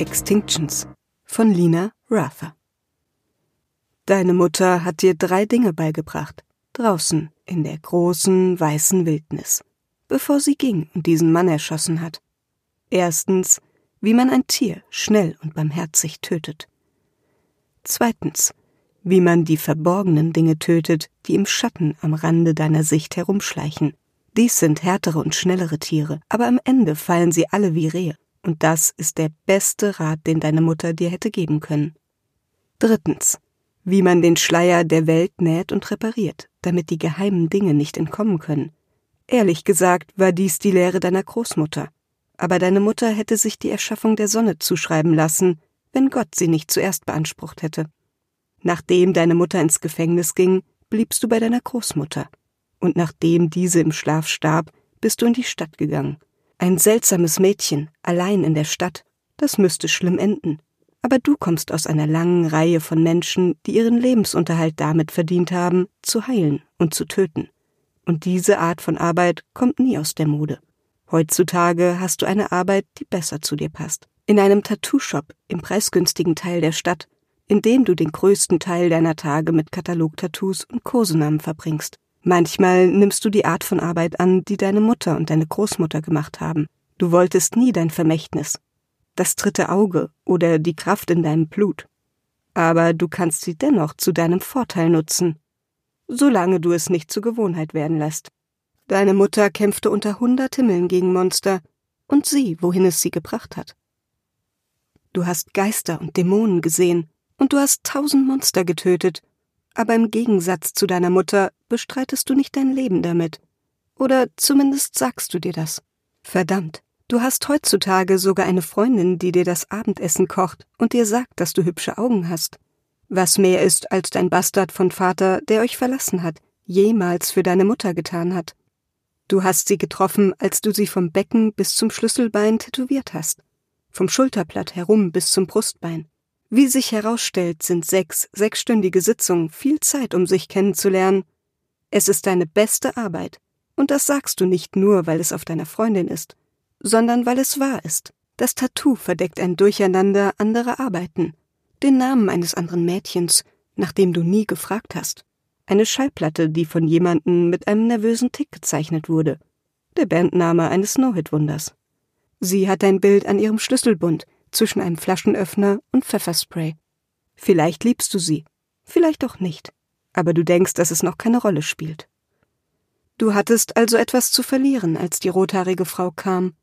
Extinctions von Lina Rather. Deine Mutter hat dir drei Dinge beigebracht, draußen in der großen weißen Wildnis, bevor sie ging und diesen Mann erschossen hat. Erstens, wie man ein Tier schnell und barmherzig tötet. Zweitens, wie man die verborgenen Dinge tötet, die im Schatten am Rande deiner Sicht herumschleichen. Dies sind härtere und schnellere Tiere, aber am Ende fallen sie alle wie Rehe, und das ist der beste Rat, den deine Mutter dir hätte geben können. Drittens, wie man den Schleier der Welt näht und repariert, damit die geheimen Dinge nicht entkommen können. Ehrlich gesagt war dies die Lehre deiner Großmutter, aber deine Mutter hätte sich die Erschaffung der Sonne zuschreiben lassen, wenn Gott sie nicht zuerst beansprucht hätte. Nachdem deine Mutter ins Gefängnis ging, bliebst du bei deiner Großmutter, und nachdem diese im Schlaf starb, bist du in die Stadt gegangen. Ein seltsames Mädchen, allein in der Stadt, das müsste schlimm enden. Aber du kommst aus einer langen Reihe von Menschen, die ihren Lebensunterhalt damit verdient haben, zu heilen und zu töten. Und diese Art von Arbeit kommt nie aus der Mode. Heutzutage hast du eine Arbeit, die besser zu dir passt. In einem Tattoo-Shop im preisgünstigen Teil der Stadt, in dem du den größten Teil deiner Tage mit Katalog-Tattoos und Kosenamen verbringst. Manchmal nimmst du die Art von Arbeit an, die deine Mutter und deine Großmutter gemacht haben. Du wolltest nie dein Vermächtnis, das dritte Auge oder die Kraft in deinem Blut. Aber du kannst sie dennoch zu deinem Vorteil nutzen, solange du es nicht zur Gewohnheit werden lässt. Deine Mutter kämpfte unter hundert Himmeln gegen Monster und sieh, wohin es sie gebracht hat. Du hast Geister und Dämonen gesehen und du hast tausend Monster getötet, aber im Gegensatz zu deiner Mutter bestreitest du nicht dein Leben damit. Oder zumindest sagst du dir das. Verdammt, Du hast heutzutage sogar eine Freundin, die dir das Abendessen kocht und dir sagt, dass du hübsche Augen hast. Was mehr ist als dein Bastard von Vater, der euch verlassen hat, jemals für deine Mutter getan hat. Du hast sie getroffen, als du sie vom Becken bis zum Schlüsselbein tätowiert hast, vom Schulterblatt herum bis zum Brustbein. Wie sich herausstellt, sind sechs sechsstündige Sitzungen viel Zeit, um sich kennenzulernen. Es ist deine beste Arbeit, und das sagst du nicht nur, weil es auf deiner Freundin ist sondern weil es wahr ist. Das Tattoo verdeckt ein Durcheinander anderer Arbeiten, den Namen eines anderen Mädchens, nach dem du nie gefragt hast, eine Schallplatte, die von jemandem mit einem nervösen Tick gezeichnet wurde, der Bandname eines No-Hit-Wunders. Sie hat ein Bild an ihrem Schlüsselbund zwischen einem Flaschenöffner und Pfefferspray. Vielleicht liebst du sie, vielleicht auch nicht, aber du denkst, dass es noch keine Rolle spielt. Du hattest also etwas zu verlieren, als die rothaarige Frau kam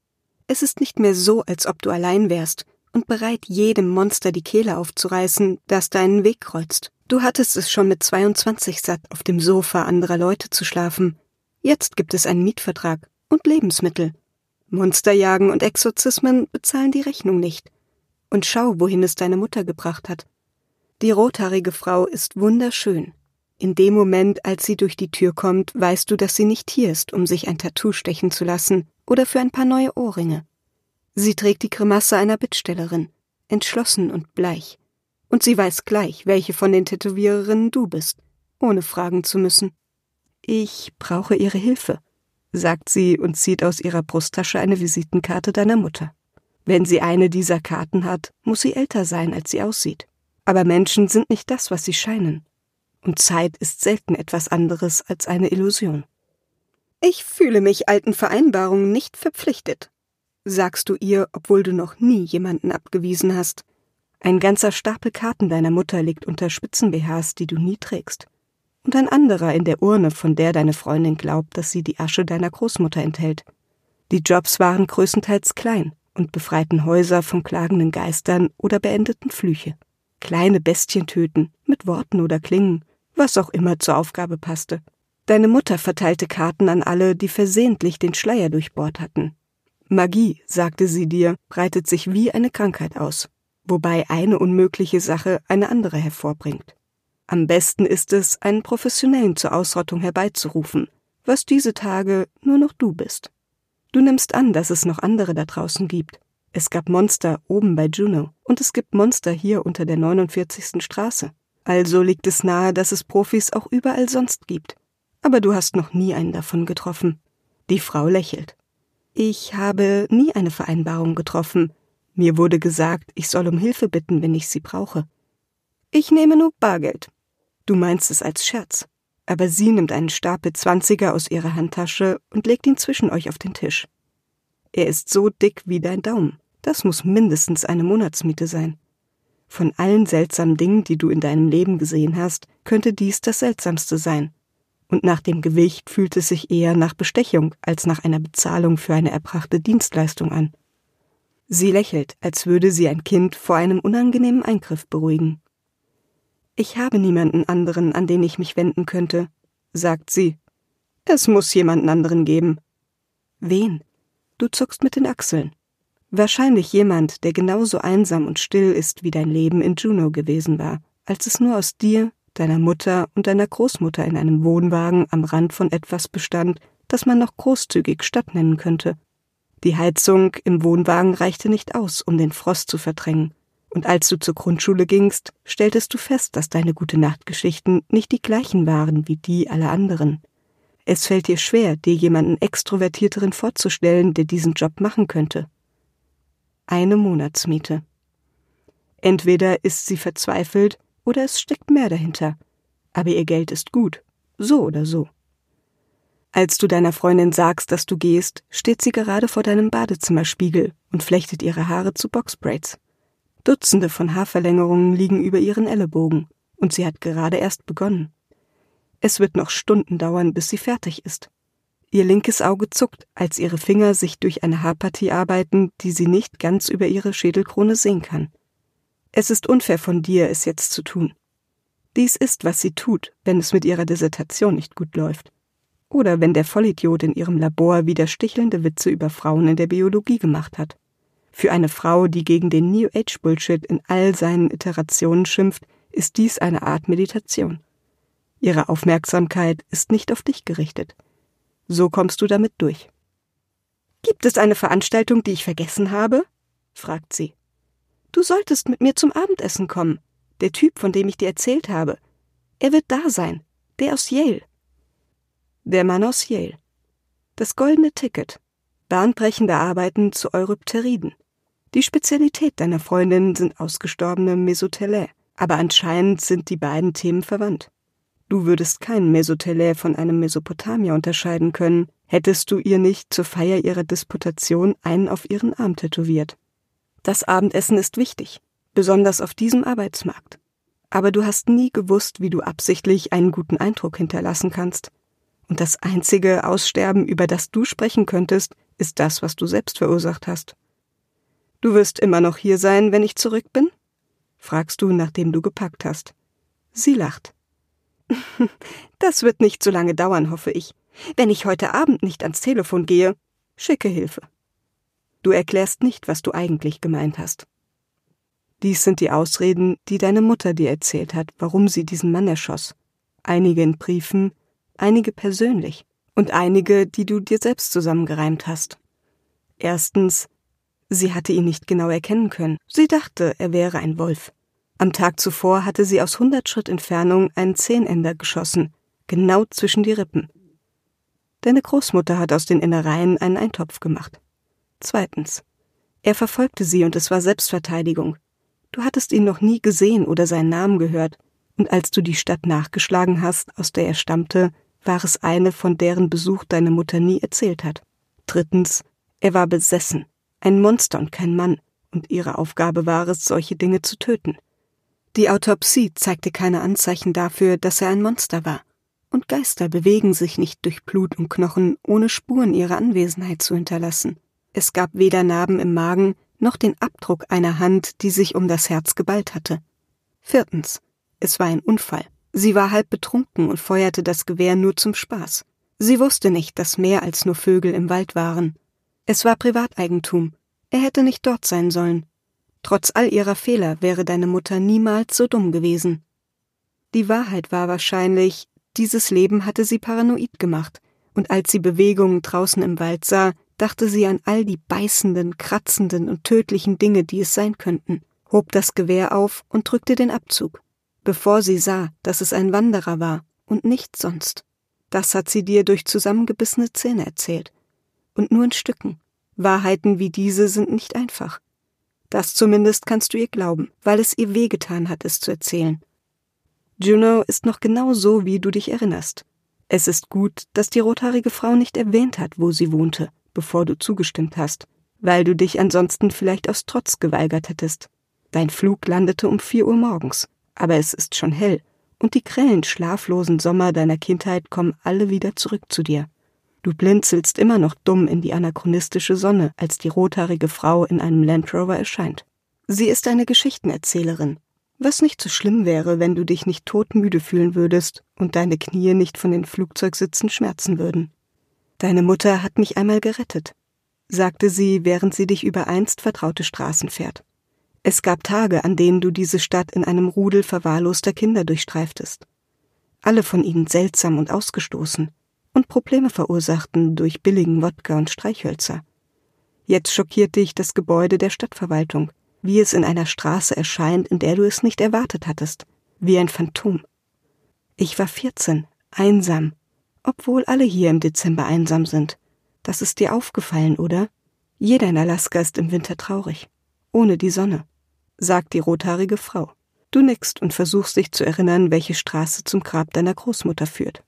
es ist nicht mehr so, als ob du allein wärst und bereit, jedem Monster die Kehle aufzureißen, das deinen Weg kreuzt. Du hattest es schon mit 22 satt, auf dem Sofa anderer Leute zu schlafen. Jetzt gibt es einen Mietvertrag und Lebensmittel. Monsterjagen und Exorzismen bezahlen die Rechnung nicht. Und schau, wohin es deine Mutter gebracht hat. Die rothaarige Frau ist wunderschön. In dem Moment, als sie durch die Tür kommt, weißt du, dass sie nicht hier ist, um sich ein Tattoo stechen zu lassen, oder für ein paar neue Ohrringe. Sie trägt die Grimasse einer Bittstellerin, entschlossen und bleich. Und sie weiß gleich, welche von den Tätowiererinnen du bist, ohne fragen zu müssen. Ich brauche Ihre Hilfe, sagt sie und zieht aus ihrer Brusttasche eine Visitenkarte deiner Mutter. Wenn sie eine dieser Karten hat, muss sie älter sein, als sie aussieht. Aber Menschen sind nicht das, was sie scheinen. Und Zeit ist selten etwas anderes als eine Illusion. Ich fühle mich alten Vereinbarungen nicht verpflichtet, sagst du ihr, obwohl du noch nie jemanden abgewiesen hast. Ein ganzer Stapel Karten deiner Mutter liegt unter Spitzen-BHs, die du nie trägst. Und ein anderer in der Urne, von der deine Freundin glaubt, dass sie die Asche deiner Großmutter enthält. Die Jobs waren größtenteils klein und befreiten Häuser von klagenden Geistern oder beendeten Flüche. Kleine Bestien töten, mit Worten oder Klingen, was auch immer zur Aufgabe passte. Deine Mutter verteilte Karten an alle, die versehentlich den Schleier durchbohrt hatten. Magie, sagte sie dir, breitet sich wie eine Krankheit aus, wobei eine unmögliche Sache eine andere hervorbringt. Am besten ist es, einen Professionellen zur Ausrottung herbeizurufen, was diese Tage nur noch du bist. Du nimmst an, dass es noch andere da draußen gibt. Es gab Monster oben bei Juno und es gibt Monster hier unter der 49. Straße. Also liegt es nahe, dass es Profis auch überall sonst gibt aber du hast noch nie einen davon getroffen. Die Frau lächelt. Ich habe nie eine Vereinbarung getroffen, Mir wurde gesagt, ich soll um Hilfe bitten, wenn ich sie brauche. Ich nehme nur Bargeld. Du meinst es als Scherz. Aber sie nimmt einen Stapel Zwanziger aus ihrer Handtasche und legt ihn zwischen euch auf den Tisch. Er ist so dick wie dein Daumen. Das muss mindestens eine Monatsmiete sein. Von allen seltsamen Dingen, die du in deinem Leben gesehen hast, könnte dies das seltsamste sein. Und nach dem Gewicht fühlt es sich eher nach Bestechung als nach einer Bezahlung für eine erbrachte Dienstleistung an. Sie lächelt, als würde sie ein Kind vor einem unangenehmen Eingriff beruhigen. Ich habe niemanden anderen, an den ich mich wenden könnte, sagt sie. Es muss jemanden anderen geben. Wen? Du zuckst mit den Achseln. Wahrscheinlich jemand, der genauso einsam und still ist, wie dein Leben in Juneau gewesen war, als es nur aus dir, deiner Mutter und deiner Großmutter in einem Wohnwagen am Rand von etwas bestand, das man noch großzügig Stadt nennen könnte. Die Heizung im Wohnwagen reichte nicht aus, um den Frost zu verdrängen, und als du zur Grundschule gingst, stelltest du fest, dass deine gute Nachtgeschichten nicht die gleichen waren wie die aller anderen. Es fällt dir schwer, dir jemanden extrovertierteren vorzustellen, der diesen Job machen könnte eine Monatsmiete. Entweder ist sie verzweifelt oder es steckt mehr dahinter. Aber ihr Geld ist gut, so oder so. Als du deiner Freundin sagst, dass du gehst, steht sie gerade vor deinem Badezimmerspiegel und flechtet ihre Haare zu Boxbraids. Dutzende von Haarverlängerungen liegen über ihren Ellenbogen, und sie hat gerade erst begonnen. Es wird noch Stunden dauern, bis sie fertig ist. Ihr linkes Auge zuckt, als ihre Finger sich durch eine Haarpartie arbeiten, die sie nicht ganz über ihre Schädelkrone sehen kann. Es ist unfair von dir, es jetzt zu tun. Dies ist, was sie tut, wenn es mit ihrer Dissertation nicht gut läuft. Oder wenn der Vollidiot in ihrem Labor wieder stichelnde Witze über Frauen in der Biologie gemacht hat. Für eine Frau, die gegen den New Age Bullshit in all seinen Iterationen schimpft, ist dies eine Art Meditation. Ihre Aufmerksamkeit ist nicht auf dich gerichtet. So kommst du damit durch. Gibt es eine Veranstaltung, die ich vergessen habe? fragt sie. Du solltest mit mir zum Abendessen kommen. Der Typ, von dem ich dir erzählt habe. Er wird da sein. Der aus Yale. Der Mann aus Yale. Das goldene Ticket. Bahnbrechende Arbeiten zu Eurypteriden. Die Spezialität deiner Freundin sind ausgestorbene Mesotellae, aber anscheinend sind die beiden Themen verwandt. Du würdest keinen Mesotelä von einem Mesopotamier unterscheiden können, hättest du ihr nicht zur Feier ihrer Disputation einen auf ihren Arm tätowiert. Das Abendessen ist wichtig, besonders auf diesem Arbeitsmarkt. Aber du hast nie gewusst, wie du absichtlich einen guten Eindruck hinterlassen kannst. Und das einzige Aussterben, über das du sprechen könntest, ist das, was du selbst verursacht hast. Du wirst immer noch hier sein, wenn ich zurück bin? fragst du, nachdem du gepackt hast. Sie lacht. Das wird nicht so lange dauern, hoffe ich. Wenn ich heute Abend nicht ans Telefon gehe, schicke Hilfe. Du erklärst nicht, was du eigentlich gemeint hast. Dies sind die Ausreden, die deine Mutter dir erzählt hat, warum sie diesen Mann erschoss. Einige in Briefen, einige persönlich und einige, die du dir selbst zusammengereimt hast. Erstens, sie hatte ihn nicht genau erkennen können. Sie dachte, er wäre ein Wolf. Am Tag zuvor hatte sie aus hundert Schritt Entfernung einen Zehnender geschossen, genau zwischen die Rippen. Deine Großmutter hat aus den Innereien einen Eintopf gemacht. Zweitens. Er verfolgte sie und es war Selbstverteidigung. Du hattest ihn noch nie gesehen oder seinen Namen gehört, und als du die Stadt nachgeschlagen hast, aus der er stammte, war es eine, von deren Besuch deine Mutter nie erzählt hat. Drittens. Er war besessen, ein Monster und kein Mann, und ihre Aufgabe war es, solche Dinge zu töten. Die Autopsie zeigte keine Anzeichen dafür, dass er ein Monster war. Und Geister bewegen sich nicht durch Blut und Knochen, ohne Spuren ihrer Anwesenheit zu hinterlassen. Es gab weder Narben im Magen noch den Abdruck einer Hand, die sich um das Herz geballt hatte. Viertens. Es war ein Unfall. Sie war halb betrunken und feuerte das Gewehr nur zum Spaß. Sie wusste nicht, dass mehr als nur Vögel im Wald waren. Es war Privateigentum. Er hätte nicht dort sein sollen. Trotz all ihrer Fehler wäre deine Mutter niemals so dumm gewesen. Die Wahrheit war wahrscheinlich, dieses Leben hatte sie paranoid gemacht, und als sie Bewegungen draußen im Wald sah, dachte sie an all die beißenden, kratzenden und tödlichen Dinge, die es sein könnten, hob das Gewehr auf und drückte den Abzug, bevor sie sah, dass es ein Wanderer war und nichts sonst. Das hat sie dir durch zusammengebissene Zähne erzählt. Und nur in Stücken. Wahrheiten wie diese sind nicht einfach. Das zumindest kannst du ihr glauben, weil es ihr wehgetan hat, es zu erzählen. Juno ist noch genau so, wie du dich erinnerst. Es ist gut, dass die rothaarige Frau nicht erwähnt hat, wo sie wohnte, bevor du zugestimmt hast, weil du dich ansonsten vielleicht aus Trotz geweigert hättest. Dein Flug landete um vier Uhr morgens, aber es ist schon hell, und die grellen, schlaflosen Sommer deiner Kindheit kommen alle wieder zurück zu dir. Du blinzelst immer noch dumm in die anachronistische Sonne, als die rothaarige Frau in einem Land Rover erscheint. Sie ist eine Geschichtenerzählerin, was nicht so schlimm wäre, wenn du dich nicht todmüde fühlen würdest und deine Knie nicht von den Flugzeugsitzen schmerzen würden. Deine Mutter hat mich einmal gerettet, sagte sie, während sie dich über einst vertraute Straßen fährt. Es gab Tage, an denen du diese Stadt in einem Rudel verwahrloster Kinder durchstreiftest. Alle von ihnen seltsam und ausgestoßen und Probleme verursachten durch billigen Wodka und Streichhölzer. Jetzt schockiert dich das Gebäude der Stadtverwaltung, wie es in einer Straße erscheint, in der du es nicht erwartet hattest, wie ein Phantom. Ich war vierzehn, einsam, obwohl alle hier im Dezember einsam sind. Das ist dir aufgefallen, oder? Jeder in Alaska ist im Winter traurig, ohne die Sonne, sagt die rothaarige Frau. Du nickst und versuchst dich zu erinnern, welche Straße zum Grab deiner Großmutter führt.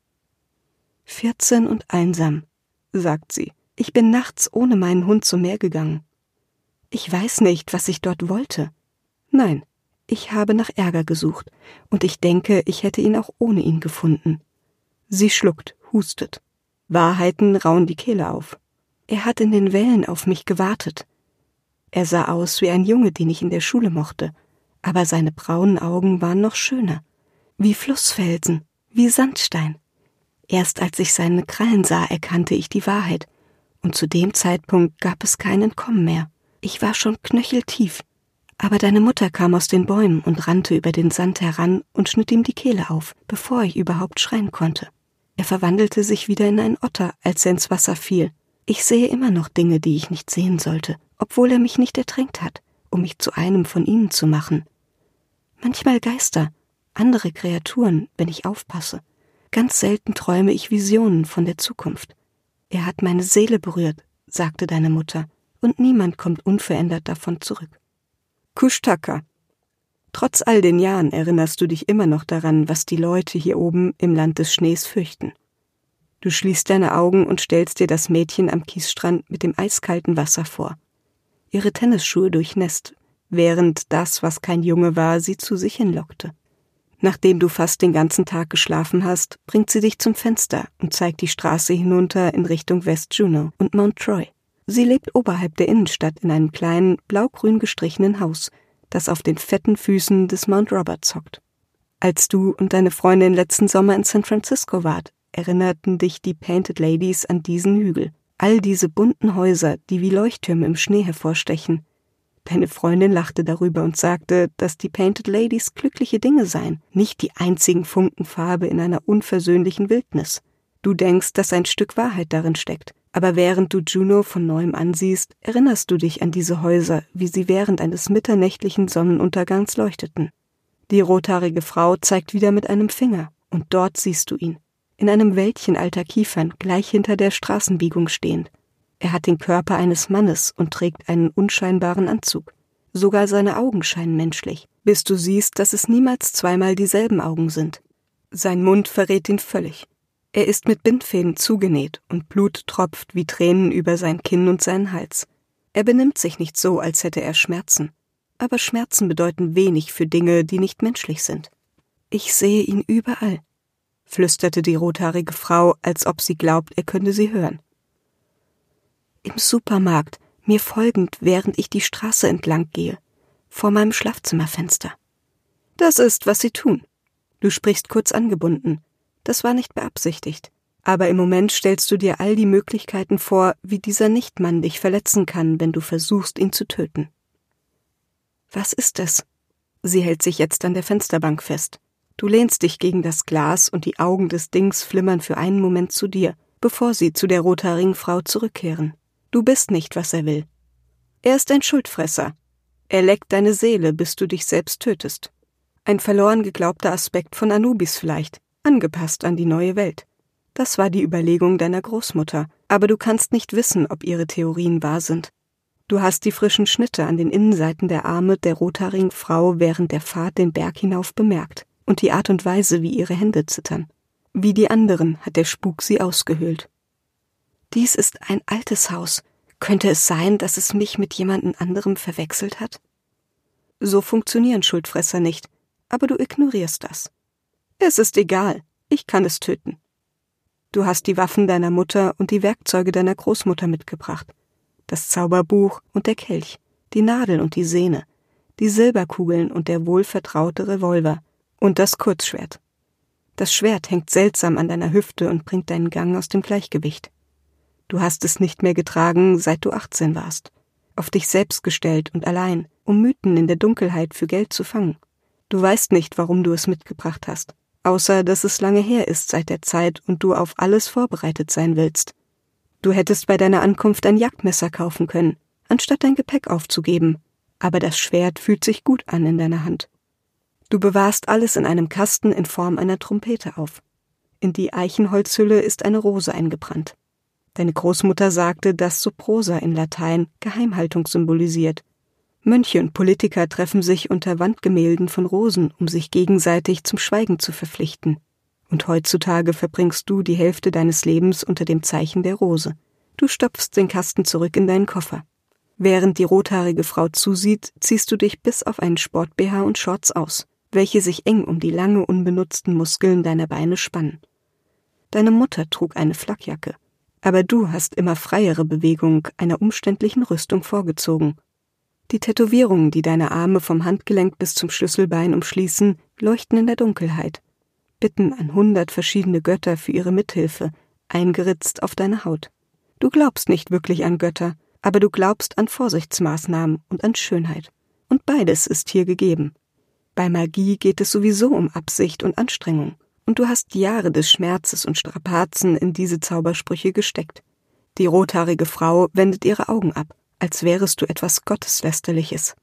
Vierzehn und einsam, sagt sie. Ich bin nachts ohne meinen Hund zum Meer gegangen. Ich weiß nicht, was ich dort wollte. Nein, ich habe nach Ärger gesucht, und ich denke, ich hätte ihn auch ohne ihn gefunden. Sie schluckt, hustet. Wahrheiten rauen die Kehle auf. Er hat in den Wellen auf mich gewartet. Er sah aus wie ein Junge, den ich in der Schule mochte, aber seine braunen Augen waren noch schöner, wie Flussfelsen, wie Sandstein. Erst als ich seine Krallen sah, erkannte ich die Wahrheit, und zu dem Zeitpunkt gab es kein Entkommen mehr. Ich war schon knöcheltief. Aber deine Mutter kam aus den Bäumen und rannte über den Sand heran und schnitt ihm die Kehle auf, bevor ich überhaupt schreien konnte. Er verwandelte sich wieder in einen Otter, als er ins Wasser fiel. Ich sehe immer noch Dinge, die ich nicht sehen sollte, obwohl er mich nicht ertränkt hat, um mich zu einem von ihnen zu machen. Manchmal Geister, andere Kreaturen, wenn ich aufpasse. Ganz selten träume ich Visionen von der Zukunft. Er hat meine Seele berührt, sagte deine Mutter und niemand kommt unverändert davon zurück. Kushtaka. Trotz all den Jahren erinnerst du dich immer noch daran, was die Leute hier oben im Land des Schnees fürchten. Du schließt deine Augen und stellst dir das Mädchen am Kiesstrand mit dem eiskalten Wasser vor. Ihre Tennisschuhe durchnässt, während das, was kein Junge war, sie zu sich hinlockte. Nachdem du fast den ganzen Tag geschlafen hast, bringt sie dich zum Fenster und zeigt die Straße hinunter in Richtung West Juno und Mount Troy. Sie lebt oberhalb der Innenstadt in einem kleinen, blaugrün gestrichenen Haus, das auf den fetten Füßen des Mount Roberts hockt. Als du und deine Freundin letzten Sommer in San Francisco wart, erinnerten dich die Painted Ladies an diesen Hügel. All diese bunten Häuser, die wie Leuchttürme im Schnee hervorstechen. Deine Freundin lachte darüber und sagte, dass die Painted Ladies glückliche Dinge seien, nicht die einzigen Funken Farbe in einer unversöhnlichen Wildnis. Du denkst, dass ein Stück Wahrheit darin steckt, aber während du Juno von neuem ansiehst, erinnerst du dich an diese Häuser, wie sie während eines mitternächtlichen Sonnenuntergangs leuchteten. Die rothaarige Frau zeigt wieder mit einem Finger, und dort siehst du ihn, in einem Wäldchen alter Kiefern, gleich hinter der Straßenbiegung stehend. Er hat den Körper eines Mannes und trägt einen unscheinbaren Anzug. Sogar seine Augen scheinen menschlich, bis du siehst, dass es niemals zweimal dieselben Augen sind. Sein Mund verrät ihn völlig. Er ist mit Bindfäden zugenäht und Blut tropft wie Tränen über sein Kinn und seinen Hals. Er benimmt sich nicht so, als hätte er Schmerzen. Aber Schmerzen bedeuten wenig für Dinge, die nicht menschlich sind. Ich sehe ihn überall, flüsterte die rothaarige Frau, als ob sie glaubt, er könnte sie hören. Im Supermarkt, mir folgend, während ich die Straße entlang gehe, vor meinem Schlafzimmerfenster. Das ist, was sie tun. Du sprichst kurz angebunden, das war nicht beabsichtigt. Aber im Moment stellst du dir all die Möglichkeiten vor, wie dieser Nichtmann dich verletzen kann, wenn du versuchst, ihn zu töten. Was ist es? Sie hält sich jetzt an der Fensterbank fest. Du lehnst dich gegen das Glas und die Augen des Dings flimmern für einen Moment zu dir, bevor sie zu der rothaarigen Frau zurückkehren. Du bist nicht, was er will. Er ist ein Schuldfresser. Er leckt deine Seele, bis du dich selbst tötest. Ein verloren geglaubter Aspekt von Anubis vielleicht, angepasst an die neue Welt. Das war die Überlegung deiner Großmutter, aber du kannst nicht wissen, ob ihre Theorien wahr sind. Du hast die frischen Schnitte an den Innenseiten der Arme der rothaarigen Frau während der Fahrt den Berg hinauf bemerkt und die Art und Weise, wie ihre Hände zittern. Wie die anderen hat der Spuk sie ausgehöhlt. Dies ist ein altes Haus. Könnte es sein, dass es mich mit jemandem anderem verwechselt hat? So funktionieren Schuldfresser nicht, aber du ignorierst das. Es ist egal, ich kann es töten. Du hast die Waffen deiner Mutter und die Werkzeuge deiner Großmutter mitgebracht das Zauberbuch und der Kelch, die Nadel und die Sehne, die Silberkugeln und der wohlvertraute Revolver und das Kurzschwert. Das Schwert hängt seltsam an deiner Hüfte und bringt deinen Gang aus dem Gleichgewicht. Du hast es nicht mehr getragen, seit du 18 warst. Auf dich selbst gestellt und allein, um Mythen in der Dunkelheit für Geld zu fangen. Du weißt nicht, warum du es mitgebracht hast, außer dass es lange her ist seit der Zeit und du auf alles vorbereitet sein willst. Du hättest bei deiner Ankunft ein Jagdmesser kaufen können, anstatt dein Gepäck aufzugeben, aber das Schwert fühlt sich gut an in deiner Hand. Du bewahrst alles in einem Kasten in Form einer Trompete auf. In die Eichenholzhülle ist eine Rose eingebrannt. Deine Großmutter sagte, dass Soprosa in Latein Geheimhaltung symbolisiert. Mönche und Politiker treffen sich unter Wandgemälden von Rosen, um sich gegenseitig zum Schweigen zu verpflichten. Und heutzutage verbringst du die Hälfte deines Lebens unter dem Zeichen der Rose. Du stopfst den Kasten zurück in deinen Koffer. Während die rothaarige Frau zusieht, ziehst du dich bis auf einen Sport-BH und Shorts aus, welche sich eng um die lange unbenutzten Muskeln deiner Beine spannen. Deine Mutter trug eine Flakjacke, aber du hast immer freiere Bewegung einer umständlichen Rüstung vorgezogen. Die Tätowierungen, die deine Arme vom Handgelenk bis zum Schlüsselbein umschließen, leuchten in der Dunkelheit. Bitten an hundert verschiedene Götter für ihre Mithilfe, eingeritzt auf deine Haut. Du glaubst nicht wirklich an Götter, aber du glaubst an Vorsichtsmaßnahmen und an Schönheit. Und beides ist hier gegeben. Bei Magie geht es sowieso um Absicht und Anstrengung, und du hast Jahre des Schmerzes und Strapazen in diese Zaubersprüche gesteckt. Die rothaarige Frau wendet ihre Augen ab, als wärest du etwas Gotteslästerliches.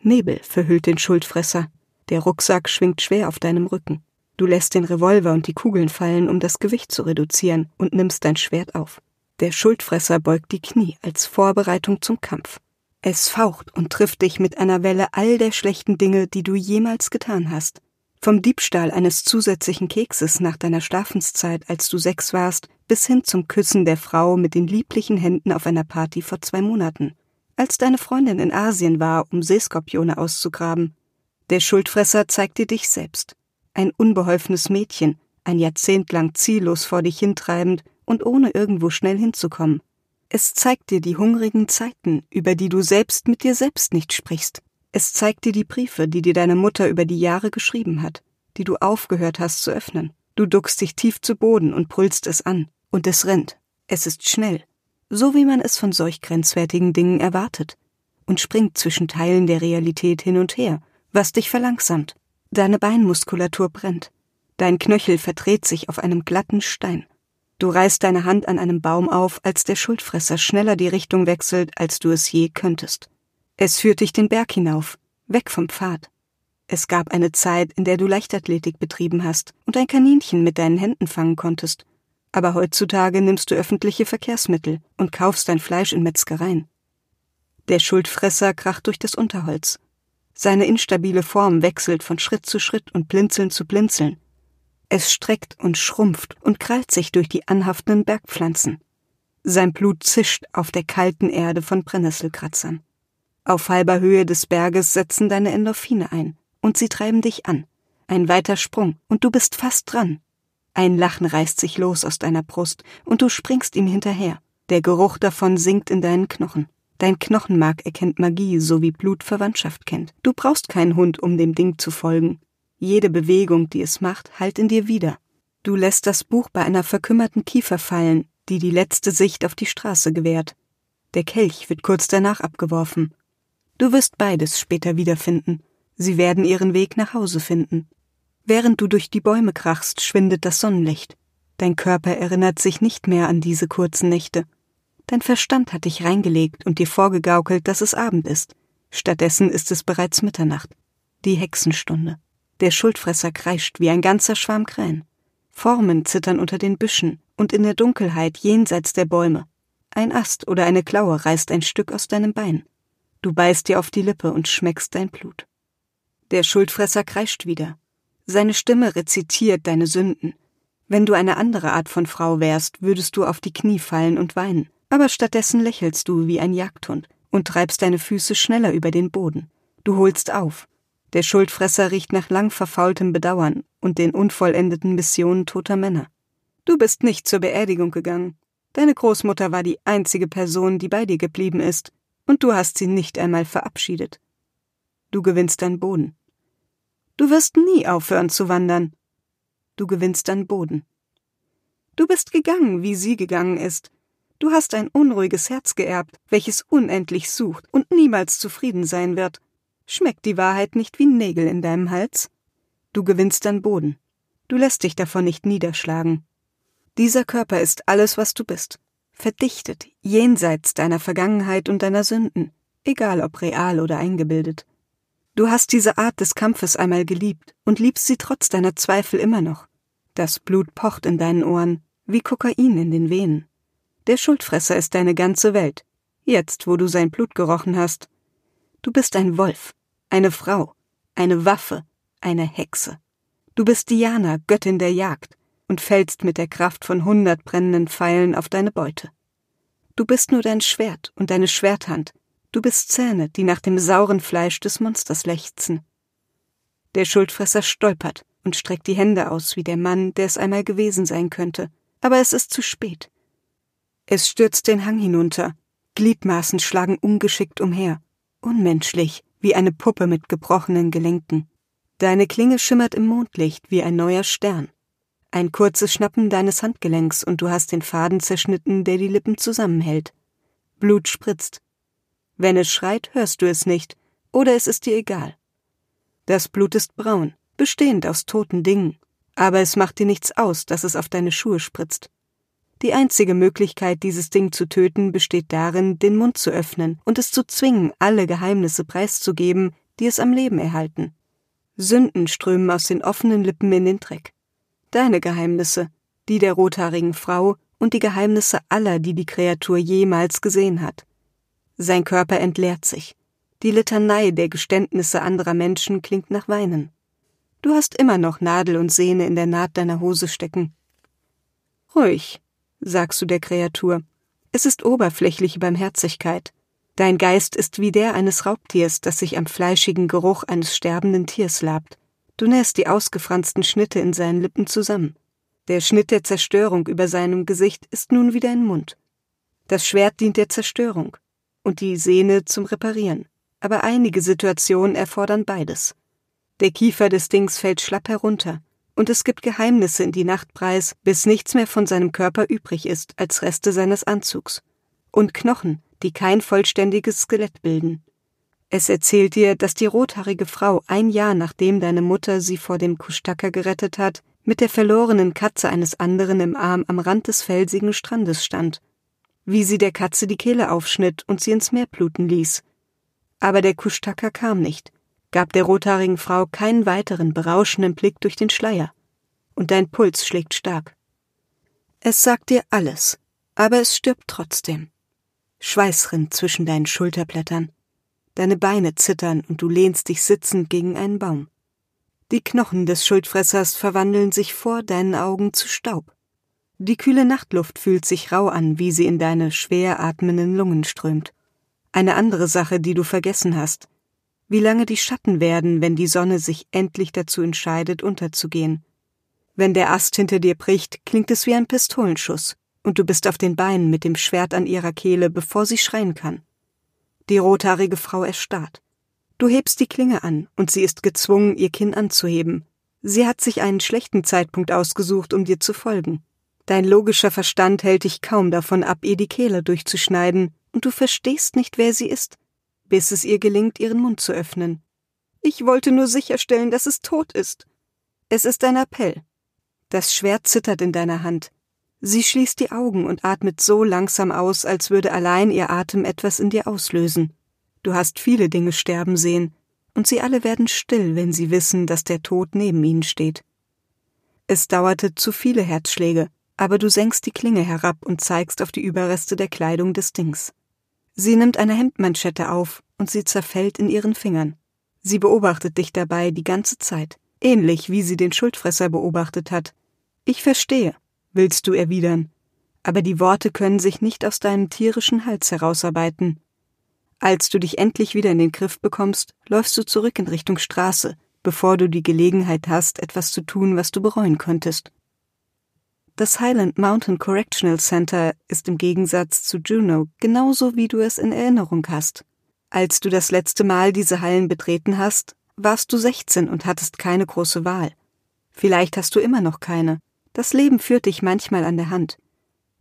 Nebel verhüllt den Schuldfresser, der Rucksack schwingt schwer auf deinem Rücken. Du lässt den Revolver und die Kugeln fallen, um das Gewicht zu reduzieren, und nimmst dein Schwert auf. Der Schuldfresser beugt die Knie als Vorbereitung zum Kampf. Es faucht und trifft dich mit einer Welle all der schlechten Dinge, die du jemals getan hast. Vom Diebstahl eines zusätzlichen Kekses nach deiner Schlafenszeit, als du sechs warst, bis hin zum Küssen der Frau mit den lieblichen Händen auf einer Party vor zwei Monaten. Als deine Freundin in Asien war, um Seeskorpione auszugraben. Der Schuldfresser zeigt dir dich selbst ein unbeholfenes Mädchen, ein Jahrzehnt lang ziellos vor dich hintreibend und ohne irgendwo schnell hinzukommen. Es zeigt dir die hungrigen Zeiten, über die du selbst mit dir selbst nicht sprichst. Es zeigt dir die Briefe, die dir deine Mutter über die Jahre geschrieben hat, die du aufgehört hast zu öffnen. Du duckst dich tief zu Boden und brüllst es an. Und es rennt. Es ist schnell. So wie man es von solch grenzwertigen Dingen erwartet. Und springt zwischen Teilen der Realität hin und her, was dich verlangsamt. Deine Beinmuskulatur brennt. Dein Knöchel verdreht sich auf einem glatten Stein. Du reißt deine Hand an einem Baum auf, als der Schuldfresser schneller die Richtung wechselt, als du es je könntest. Es führt dich den Berg hinauf, weg vom Pfad. Es gab eine Zeit, in der du Leichtathletik betrieben hast und ein Kaninchen mit deinen Händen fangen konntest. Aber heutzutage nimmst du öffentliche Verkehrsmittel und kaufst dein Fleisch in Metzgereien. Der Schuldfresser kracht durch das Unterholz. Seine instabile Form wechselt von Schritt zu Schritt und Blinzeln zu Blinzeln. Es streckt und schrumpft und krallt sich durch die anhaftenden Bergpflanzen. Sein Blut zischt auf der kalten Erde von Brennnesselkratzern. Auf halber Höhe des Berges setzen deine Endorphine ein, und sie treiben dich an. Ein weiter Sprung, und du bist fast dran. Ein Lachen reißt sich los aus deiner Brust, und du springst ihm hinterher. Der Geruch davon sinkt in deinen Knochen. Dein Knochenmark erkennt Magie, so wie Blut Verwandtschaft kennt. Du brauchst keinen Hund, um dem Ding zu folgen. Jede Bewegung, die es macht, hallt in dir wieder. Du lässt das Buch bei einer verkümmerten Kiefer fallen, die die letzte Sicht auf die Straße gewährt. Der Kelch wird kurz danach abgeworfen. Du wirst beides später wiederfinden. Sie werden ihren Weg nach Hause finden. Während du durch die Bäume krachst, schwindet das Sonnenlicht. Dein Körper erinnert sich nicht mehr an diese kurzen Nächte. Dein Verstand hat dich reingelegt und dir vorgegaukelt, dass es Abend ist. Stattdessen ist es bereits Mitternacht. Die Hexenstunde. Der Schuldfresser kreischt wie ein ganzer Schwarm Krähen. Formen zittern unter den Büschen und in der Dunkelheit jenseits der Bäume. Ein Ast oder eine Klaue reißt ein Stück aus deinem Bein. Du beißt dir auf die Lippe und schmeckst dein Blut. Der Schuldfresser kreischt wieder. Seine Stimme rezitiert deine Sünden. Wenn du eine andere Art von Frau wärst, würdest du auf die Knie fallen und weinen. Aber stattdessen lächelst du wie ein Jagdhund und treibst deine Füße schneller über den Boden. Du holst auf. Der Schuldfresser riecht nach lang verfaultem Bedauern und den unvollendeten Missionen toter Männer. Du bist nicht zur Beerdigung gegangen. Deine Großmutter war die einzige Person, die bei dir geblieben ist, und du hast sie nicht einmal verabschiedet. Du gewinnst an Boden. Du wirst nie aufhören zu wandern. Du gewinnst an Boden. Du bist gegangen, wie sie gegangen ist. Du hast ein unruhiges Herz geerbt, welches unendlich sucht und niemals zufrieden sein wird. Schmeckt die Wahrheit nicht wie Nägel in deinem Hals? Du gewinnst an Boden. Du lässt dich davon nicht niederschlagen. Dieser Körper ist alles, was du bist. Verdichtet, jenseits deiner Vergangenheit und deiner Sünden, egal ob real oder eingebildet. Du hast diese Art des Kampfes einmal geliebt und liebst sie trotz deiner Zweifel immer noch. Das Blut pocht in deinen Ohren, wie Kokain in den Venen. Der Schuldfresser ist deine ganze Welt, jetzt wo du sein Blut gerochen hast. Du bist ein Wolf, eine Frau, eine Waffe, eine Hexe. Du bist Diana, Göttin der Jagd, und fällst mit der Kraft von hundert brennenden Pfeilen auf deine Beute. Du bist nur dein Schwert und deine Schwerthand, Du bist Zähne, die nach dem sauren Fleisch des Monsters lechzen. Der Schuldfresser stolpert und streckt die Hände aus wie der Mann, der es einmal gewesen sein könnte, aber es ist zu spät. Es stürzt den Hang hinunter, Gliedmaßen schlagen ungeschickt umher, unmenschlich, wie eine Puppe mit gebrochenen Gelenken. Deine Klinge schimmert im Mondlicht wie ein neuer Stern. Ein kurzes Schnappen deines Handgelenks und du hast den Faden zerschnitten, der die Lippen zusammenhält. Blut spritzt, wenn es schreit, hörst du es nicht, oder es ist dir egal. Das Blut ist braun, bestehend aus toten Dingen, aber es macht dir nichts aus, dass es auf deine Schuhe spritzt. Die einzige Möglichkeit, dieses Ding zu töten, besteht darin, den Mund zu öffnen und es zu zwingen, alle Geheimnisse preiszugeben, die es am Leben erhalten. Sünden strömen aus den offenen Lippen in den Dreck. Deine Geheimnisse, die der rothaarigen Frau und die Geheimnisse aller, die die Kreatur jemals gesehen hat. Sein Körper entleert sich. Die Litanei der Geständnisse anderer Menschen klingt nach Weinen. Du hast immer noch Nadel und Sehne in der Naht deiner Hose stecken. Ruhig, sagst du der Kreatur. Es ist oberflächliche Barmherzigkeit. Dein Geist ist wie der eines Raubtiers, das sich am fleischigen Geruch eines sterbenden Tiers labt. Du nähst die ausgefransten Schnitte in seinen Lippen zusammen. Der Schnitt der Zerstörung über seinem Gesicht ist nun wieder ein Mund. Das Schwert dient der Zerstörung und die Sehne zum Reparieren. Aber einige Situationen erfordern beides. Der Kiefer des Dings fällt schlapp herunter, und es gibt Geheimnisse in die Nacht preis, bis nichts mehr von seinem Körper übrig ist als Reste seines Anzugs. Und Knochen, die kein vollständiges Skelett bilden. Es erzählt dir, dass die rothaarige Frau ein Jahr nachdem deine Mutter sie vor dem Kushtaka gerettet hat, mit der verlorenen Katze eines anderen im Arm am Rand des felsigen Strandes stand wie sie der Katze die Kehle aufschnitt und sie ins Meer bluten ließ. Aber der Kushtaka kam nicht, gab der rothaarigen Frau keinen weiteren berauschenden Blick durch den Schleier. Und dein Puls schlägt stark. Es sagt dir alles, aber es stirbt trotzdem. Schweiß rinnt zwischen deinen Schulterblättern. Deine Beine zittern und du lehnst dich sitzend gegen einen Baum. Die Knochen des Schuldfressers verwandeln sich vor deinen Augen zu Staub. Die kühle Nachtluft fühlt sich rau an, wie sie in deine schwer atmenden Lungen strömt. Eine andere Sache, die du vergessen hast. Wie lange die Schatten werden, wenn die Sonne sich endlich dazu entscheidet, unterzugehen. Wenn der Ast hinter dir bricht, klingt es wie ein Pistolenschuss, und du bist auf den Beinen mit dem Schwert an ihrer Kehle, bevor sie schreien kann. Die rothaarige Frau erstarrt. Du hebst die Klinge an, und sie ist gezwungen, ihr Kinn anzuheben. Sie hat sich einen schlechten Zeitpunkt ausgesucht, um dir zu folgen. Dein logischer Verstand hält dich kaum davon ab, ihr die Kehle durchzuschneiden, und du verstehst nicht, wer sie ist, bis es ihr gelingt, ihren Mund zu öffnen. Ich wollte nur sicherstellen, dass es tot ist. Es ist ein Appell. Das Schwert zittert in deiner Hand. Sie schließt die Augen und atmet so langsam aus, als würde allein ihr Atem etwas in dir auslösen. Du hast viele Dinge sterben sehen, und sie alle werden still, wenn sie wissen, dass der Tod neben ihnen steht. Es dauerte zu viele Herzschläge, aber du senkst die Klinge herab und zeigst auf die Überreste der Kleidung des Dings. Sie nimmt eine Hemdmanschette auf und sie zerfällt in ihren Fingern. Sie beobachtet dich dabei die ganze Zeit, ähnlich wie sie den Schuldfresser beobachtet hat. Ich verstehe, willst du erwidern, aber die Worte können sich nicht aus deinem tierischen Hals herausarbeiten. Als du dich endlich wieder in den Griff bekommst, läufst du zurück in Richtung Straße, bevor du die Gelegenheit hast, etwas zu tun, was du bereuen könntest. Das Highland Mountain Correctional Center ist im Gegensatz zu Juneau genauso, wie du es in Erinnerung hast. Als du das letzte Mal diese Hallen betreten hast, warst du 16 und hattest keine große Wahl. Vielleicht hast du immer noch keine. Das Leben führt dich manchmal an der Hand.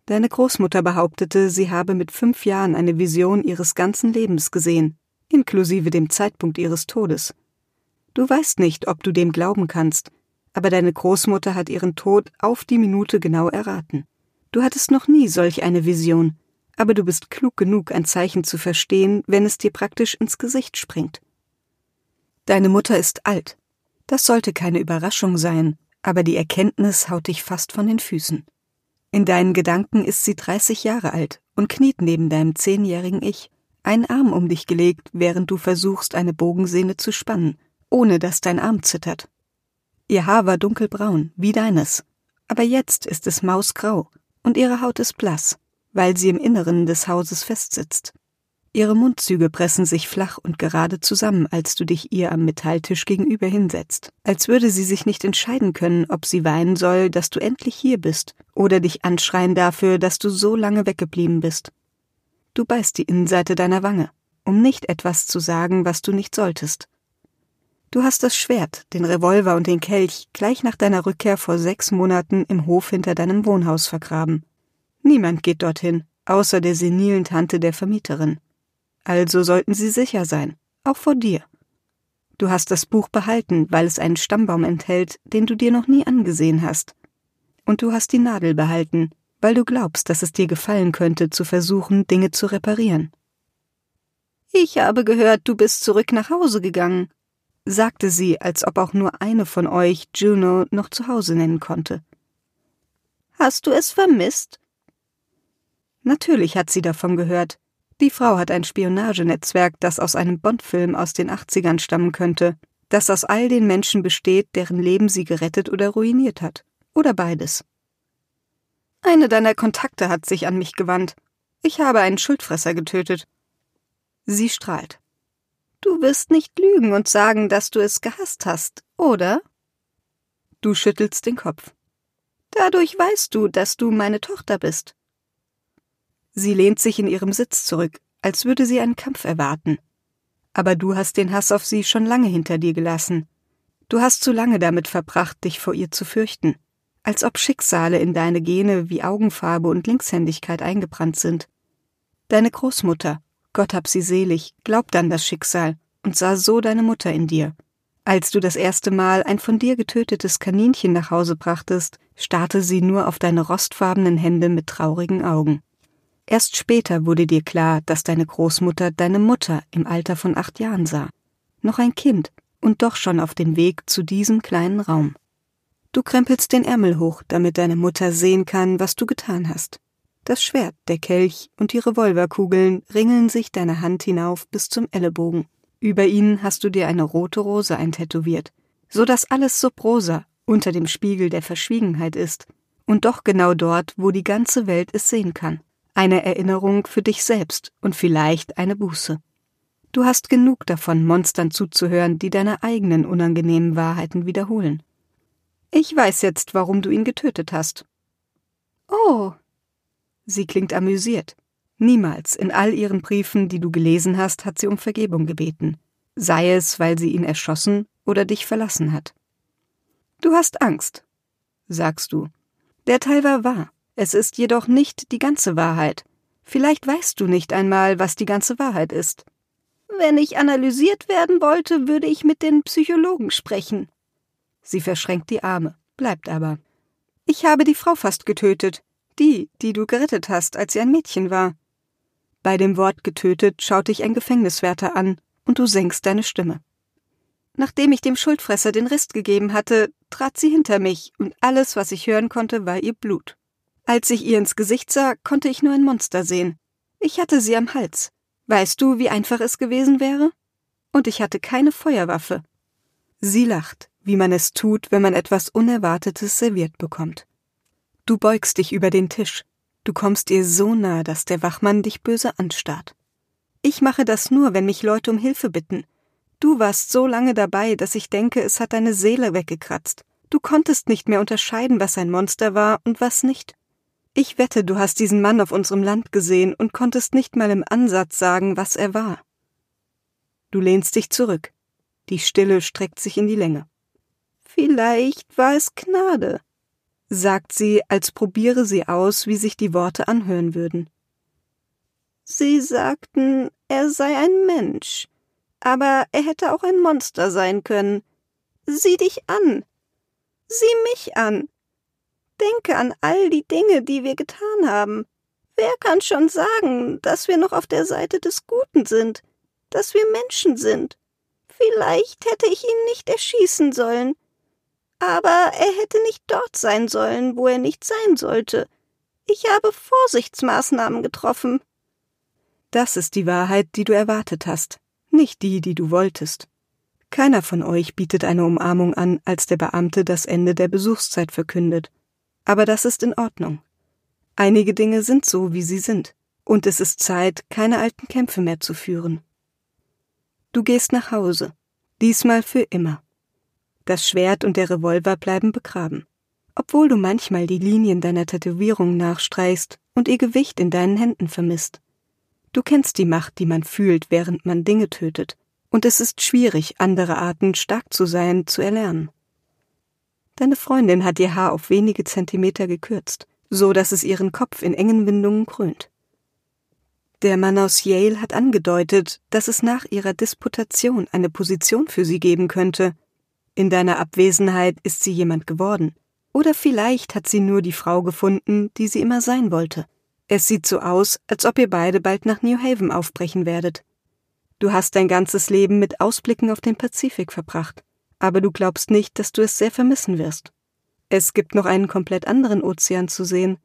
Deine Großmutter behauptete, sie habe mit fünf Jahren eine Vision ihres ganzen Lebens gesehen, inklusive dem Zeitpunkt ihres Todes. Du weißt nicht, ob du dem glauben kannst, aber deine Großmutter hat ihren Tod auf die Minute genau erraten. Du hattest noch nie solch eine Vision, aber du bist klug genug, ein Zeichen zu verstehen, wenn es dir praktisch ins Gesicht springt. Deine Mutter ist alt. Das sollte keine Überraschung sein, aber die Erkenntnis haut dich fast von den Füßen. In deinen Gedanken ist sie 30 Jahre alt und kniet neben deinem zehnjährigen Ich, einen Arm um dich gelegt, während du versuchst, eine Bogensehne zu spannen, ohne dass dein Arm zittert. Ihr Haar war dunkelbraun, wie deines, aber jetzt ist es mausgrau und ihre Haut ist blass, weil sie im Inneren des Hauses festsitzt. Ihre Mundzüge pressen sich flach und gerade zusammen, als du dich ihr am Metalltisch gegenüber hinsetzt, als würde sie sich nicht entscheiden können, ob sie weinen soll, dass du endlich hier bist, oder dich anschreien dafür, dass du so lange weggeblieben bist. Du beißt die Innenseite deiner Wange, um nicht etwas zu sagen, was du nicht solltest. Du hast das Schwert, den Revolver und den Kelch gleich nach deiner Rückkehr vor sechs Monaten im Hof hinter deinem Wohnhaus vergraben. Niemand geht dorthin, außer der senilen Tante der Vermieterin. Also sollten sie sicher sein, auch vor dir. Du hast das Buch behalten, weil es einen Stammbaum enthält, den du dir noch nie angesehen hast. Und du hast die Nadel behalten, weil du glaubst, dass es dir gefallen könnte, zu versuchen, Dinge zu reparieren. Ich habe gehört, du bist zurück nach Hause gegangen, sagte sie, als ob auch nur eine von euch Juno noch zu Hause nennen konnte. Hast du es vermisst? Natürlich hat sie davon gehört. Die Frau hat ein Spionagenetzwerk, das aus einem Bond-Film aus den 80ern stammen könnte, das aus all den Menschen besteht, deren Leben sie gerettet oder ruiniert hat. Oder beides. Eine deiner Kontakte hat sich an mich gewandt. Ich habe einen Schuldfresser getötet. Sie strahlt. Du wirst nicht lügen und sagen, dass du es gehasst hast, oder? Du schüttelst den Kopf. Dadurch weißt du, dass du meine Tochter bist. Sie lehnt sich in ihrem Sitz zurück, als würde sie einen Kampf erwarten. Aber du hast den Hass auf sie schon lange hinter dir gelassen. Du hast zu lange damit verbracht, dich vor ihr zu fürchten, als ob Schicksale in deine Gene wie Augenfarbe und Linkshändigkeit eingebrannt sind. Deine Großmutter, Gott hab sie selig, glaubte an das Schicksal und sah so deine Mutter in dir. Als du das erste Mal ein von dir getötetes Kaninchen nach Hause brachtest, starrte sie nur auf deine rostfarbenen Hände mit traurigen Augen. Erst später wurde dir klar, dass deine Großmutter deine Mutter im Alter von acht Jahren sah. Noch ein Kind und doch schon auf dem Weg zu diesem kleinen Raum. Du krempelst den Ärmel hoch, damit deine Mutter sehen kann, was du getan hast. Das Schwert, der Kelch und die Revolverkugeln ringeln sich deine Hand hinauf bis zum Ellenbogen. Über ihnen hast du dir eine rote Rose eintätowiert, so dass alles subrosa unter dem Spiegel der Verschwiegenheit ist und doch genau dort, wo die ganze Welt es sehen kann. Eine Erinnerung für dich selbst und vielleicht eine Buße. Du hast genug davon, Monstern zuzuhören, die deine eigenen unangenehmen Wahrheiten wiederholen. Ich weiß jetzt, warum du ihn getötet hast. Oh, Sie klingt amüsiert. Niemals in all ihren Briefen, die du gelesen hast, hat sie um Vergebung gebeten, sei es, weil sie ihn erschossen oder dich verlassen hat. Du hast Angst, sagst du. Der Teil war wahr, es ist jedoch nicht die ganze Wahrheit. Vielleicht weißt du nicht einmal, was die ganze Wahrheit ist. Wenn ich analysiert werden wollte, würde ich mit den Psychologen sprechen. Sie verschränkt die Arme, bleibt aber. Ich habe die Frau fast getötet, die, die du gerettet hast, als sie ein Mädchen war. Bei dem Wort getötet schaut dich ein Gefängniswärter an, und du senkst deine Stimme. Nachdem ich dem Schuldfresser den Rist gegeben hatte, trat sie hinter mich, und alles, was ich hören konnte, war ihr Blut. Als ich ihr ins Gesicht sah, konnte ich nur ein Monster sehen. Ich hatte sie am Hals. Weißt du, wie einfach es gewesen wäre? Und ich hatte keine Feuerwaffe. Sie lacht, wie man es tut, wenn man etwas Unerwartetes serviert bekommt. Du beugst dich über den Tisch. Du kommst ihr so nah, dass der Wachmann dich böse anstarrt. Ich mache das nur, wenn mich Leute um Hilfe bitten. Du warst so lange dabei, dass ich denke, es hat deine Seele weggekratzt. Du konntest nicht mehr unterscheiden, was ein Monster war und was nicht. Ich wette, du hast diesen Mann auf unserem Land gesehen und konntest nicht mal im Ansatz sagen, was er war. Du lehnst dich zurück. Die Stille streckt sich in die Länge. Vielleicht war es Gnade, sagt sie, als probiere sie aus, wie sich die Worte anhören würden. Sie sagten, er sei ein Mensch, aber er hätte auch ein Monster sein können. Sieh dich an. Sieh mich an. Denke an all die Dinge, die wir getan haben. Wer kann schon sagen, dass wir noch auf der Seite des Guten sind? dass wir Menschen sind. Vielleicht hätte ich ihn nicht erschießen sollen. Aber er hätte nicht dort sein sollen, wo er nicht sein sollte. Ich habe Vorsichtsmaßnahmen getroffen. Das ist die Wahrheit, die du erwartet hast, nicht die, die du wolltest. Keiner von euch bietet eine Umarmung an, als der Beamte das Ende der Besuchszeit verkündet. Aber das ist in Ordnung. Einige Dinge sind so, wie sie sind, und es ist Zeit, keine alten Kämpfe mehr zu führen. Du gehst nach Hause, diesmal für immer. Das Schwert und der Revolver bleiben begraben, obwohl du manchmal die Linien deiner Tätowierung nachstreichst und ihr Gewicht in deinen Händen vermisst. Du kennst die Macht, die man fühlt, während man Dinge tötet, und es ist schwierig, andere Arten stark zu sein, zu erlernen. Deine Freundin hat ihr Haar auf wenige Zentimeter gekürzt, so dass es ihren Kopf in engen Windungen krönt. Der Mann aus Yale hat angedeutet, dass es nach ihrer Disputation eine Position für sie geben könnte. In deiner Abwesenheit ist sie jemand geworden. Oder vielleicht hat sie nur die Frau gefunden, die sie immer sein wollte. Es sieht so aus, als ob ihr beide bald nach New Haven aufbrechen werdet. Du hast dein ganzes Leben mit Ausblicken auf den Pazifik verbracht, aber du glaubst nicht, dass du es sehr vermissen wirst. Es gibt noch einen komplett anderen Ozean zu sehen.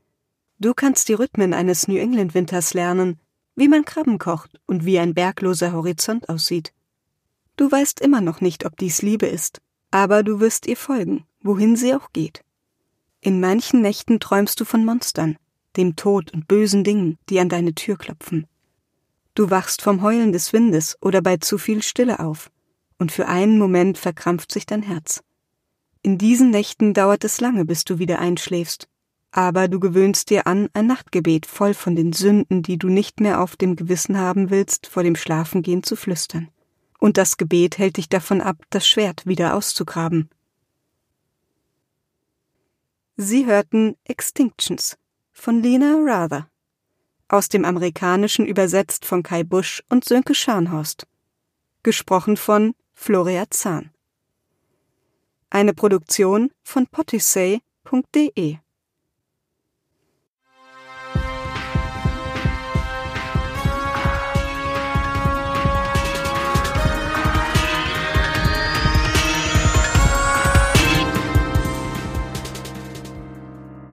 Du kannst die Rhythmen eines New England Winters lernen, wie man Krabben kocht und wie ein bergloser Horizont aussieht. Du weißt immer noch nicht, ob dies Liebe ist, aber du wirst ihr folgen, wohin sie auch geht. In manchen Nächten träumst du von Monstern, dem Tod und bösen Dingen, die an deine Tür klopfen. Du wachst vom Heulen des Windes oder bei zu viel Stille auf, und für einen Moment verkrampft sich dein Herz. In diesen Nächten dauert es lange, bis du wieder einschläfst, aber du gewöhnst dir an, ein Nachtgebet voll von den Sünden, die du nicht mehr auf dem Gewissen haben willst, vor dem Schlafengehen zu flüstern. Und das Gebet hält dich davon ab, das Schwert wieder auszugraben. Sie hörten Extinctions von Lena Rather, aus dem Amerikanischen übersetzt von Kai Busch und Sönke Scharnhorst, gesprochen von Floria Zahn. Eine Produktion von potisay.de